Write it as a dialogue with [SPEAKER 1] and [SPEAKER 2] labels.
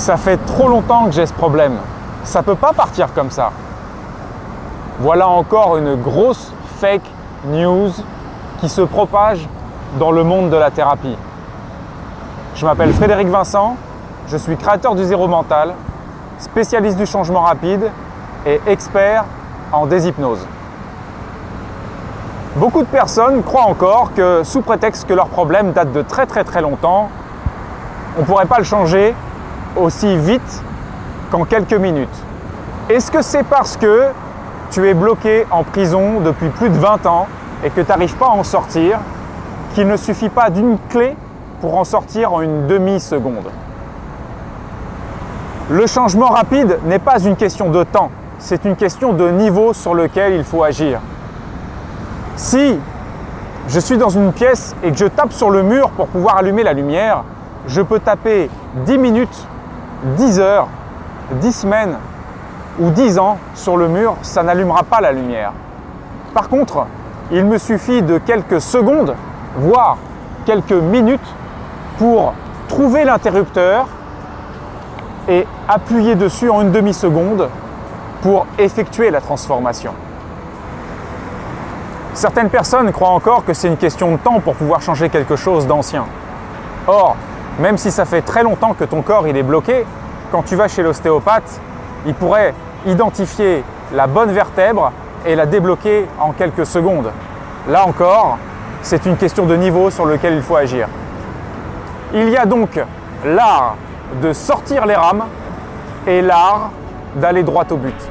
[SPEAKER 1] Ça fait trop longtemps que j'ai ce problème. Ça peut pas partir comme ça. Voilà encore une grosse fake news qui se propage dans le monde de la thérapie. Je m'appelle Frédéric Vincent, je suis créateur du zéro mental, spécialiste du changement rapide et expert en déshypnose. Beaucoup de personnes croient encore que sous prétexte que leur problème date de très très très longtemps, on ne pourrait pas le changer aussi vite qu'en quelques minutes. Est-ce que c'est parce que tu es bloqué en prison depuis plus de 20 ans et que tu n'arrives pas à en sortir qu'il ne suffit pas d'une clé pour en sortir en une demi-seconde? Le changement rapide n'est pas une question de temps, c'est une question de niveau sur lequel il faut agir. Si je suis dans une pièce et que je tape sur le mur pour pouvoir allumer la lumière, je peux taper 10 minutes 10 heures, 10 semaines ou 10 ans sur le mur, ça n'allumera pas la lumière. Par contre, il me suffit de quelques secondes, voire quelques minutes, pour trouver l'interrupteur et appuyer dessus en une demi-seconde pour effectuer la transformation. Certaines personnes croient encore que c'est une question de temps pour pouvoir changer quelque chose d'ancien. Or, même si ça fait très longtemps que ton corps est bloqué, quand tu vas chez l'ostéopathe, il pourrait identifier la bonne vertèbre et la débloquer en quelques secondes. Là encore, c'est une question de niveau sur lequel il faut agir. Il y a donc l'art de sortir les rames et l'art d'aller droit au but.